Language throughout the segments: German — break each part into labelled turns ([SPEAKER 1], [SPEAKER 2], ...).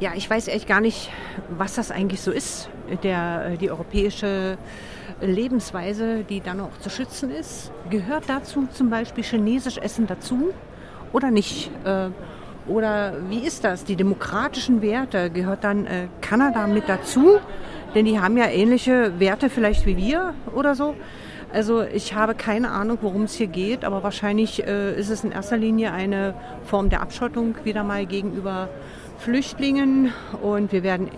[SPEAKER 1] Ja, ich weiß echt gar nicht, was das eigentlich so ist, der, die europäische Lebensweise, die dann auch zu schützen ist. Gehört dazu zum Beispiel chinesisch Essen dazu oder nicht? Äh, oder wie ist das? Die demokratischen Werte, gehört dann äh, Kanada mit dazu? Denn die haben ja ähnliche Werte vielleicht wie wir oder so. Also ich habe keine Ahnung, worum es hier geht, aber wahrscheinlich äh, ist es in erster Linie eine Form der Abschottung wieder mal gegenüber Flüchtlingen und wir werden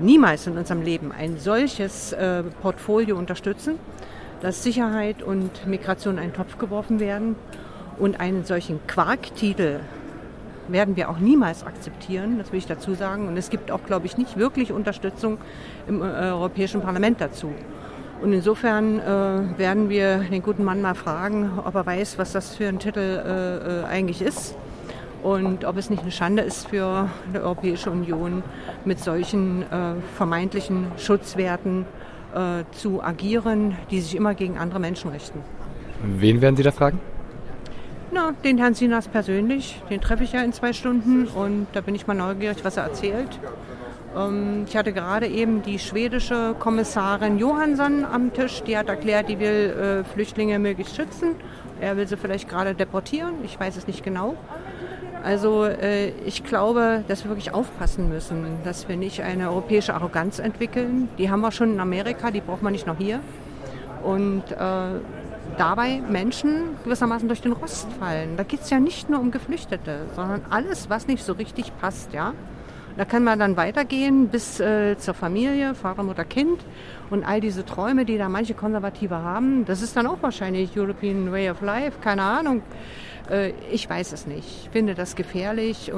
[SPEAKER 1] niemals in unserem Leben ein solches äh, Portfolio unterstützen, dass Sicherheit und Migration in einen Topf geworfen werden und einen solchen Quarktitel werden wir auch niemals akzeptieren, das will ich dazu sagen. Und es gibt auch, glaube ich, nicht wirklich Unterstützung im äh, Europäischen Parlament dazu. Und insofern äh, werden wir den guten Mann mal fragen, ob er weiß, was das für ein Titel äh, äh eigentlich ist und ob es nicht eine Schande ist für die Europäische Union, mit solchen äh, vermeintlichen Schutzwerten äh, zu agieren, die sich immer gegen andere Menschen richten.
[SPEAKER 2] Wen werden Sie da fragen?
[SPEAKER 1] Na, den Herrn Sinas persönlich. Den treffe ich ja in zwei Stunden und da bin ich mal neugierig, was er erzählt. Ähm, ich hatte gerade eben die schwedische Kommissarin Johansson am Tisch, die hat erklärt, die will äh, Flüchtlinge möglichst schützen. Er will sie vielleicht gerade deportieren, ich weiß es nicht genau. Also äh, ich glaube, dass wir wirklich aufpassen müssen, dass wir nicht eine europäische Arroganz entwickeln. Die haben wir schon in Amerika, die braucht man nicht noch hier. Und äh, dabei Menschen gewissermaßen durch den Rost fallen. Da geht es ja nicht nur um Geflüchtete, sondern alles, was nicht so richtig passt, ja. Da kann man dann weitergehen bis äh, zur Familie, Vater, Mutter, Kind und all diese Träume, die da manche Konservative haben. Das ist dann auch wahrscheinlich European Way of Life, keine Ahnung. Äh, ich weiß es nicht. Ich finde das gefährlich.